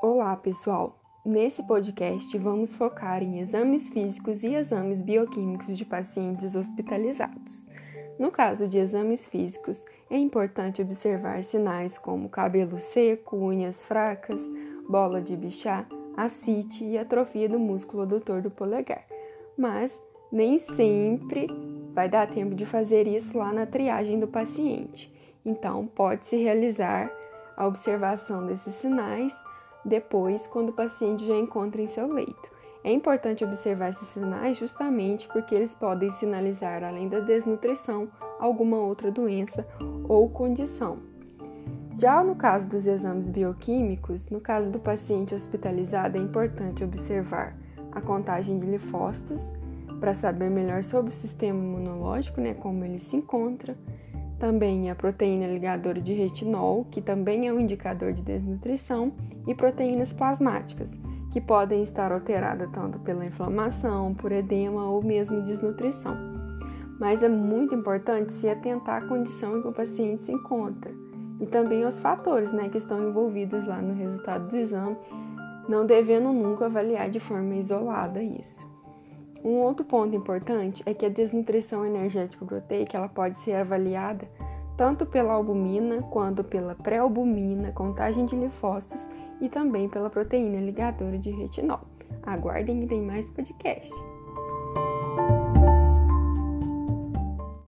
Olá, pessoal! Nesse podcast vamos focar em exames físicos e exames bioquímicos de pacientes hospitalizados. No caso de exames físicos, é importante observar sinais como cabelo seco, unhas fracas, bola de bichá, ascite e atrofia do músculo adutor do polegar. Mas nem sempre vai dar tempo de fazer isso lá na triagem do paciente. Então, pode-se realizar a observação desses sinais depois, quando o paciente já encontra em seu leito. É importante observar esses sinais justamente porque eles podem sinalizar, além da desnutrição, alguma outra doença ou condição. Já no caso dos exames bioquímicos, no caso do paciente hospitalizado, é importante observar a contagem de linfócitos para saber melhor sobre o sistema imunológico, né, como ele se encontra, também a proteína ligadora de retinol, que também é um indicador de desnutrição, e proteínas plasmáticas, que podem estar alteradas tanto pela inflamação, por edema ou mesmo desnutrição. Mas é muito importante se atentar à condição em que o paciente se encontra e também aos fatores né, que estão envolvidos lá no resultado do exame, não devendo nunca avaliar de forma isolada isso. Um outro ponto importante é que a desnutrição energética proteica ela pode ser avaliada tanto pela albumina quanto pela pré-albumina, contagem de linfócitos e também pela proteína ligadora de retinol. Aguardem que tem mais podcast.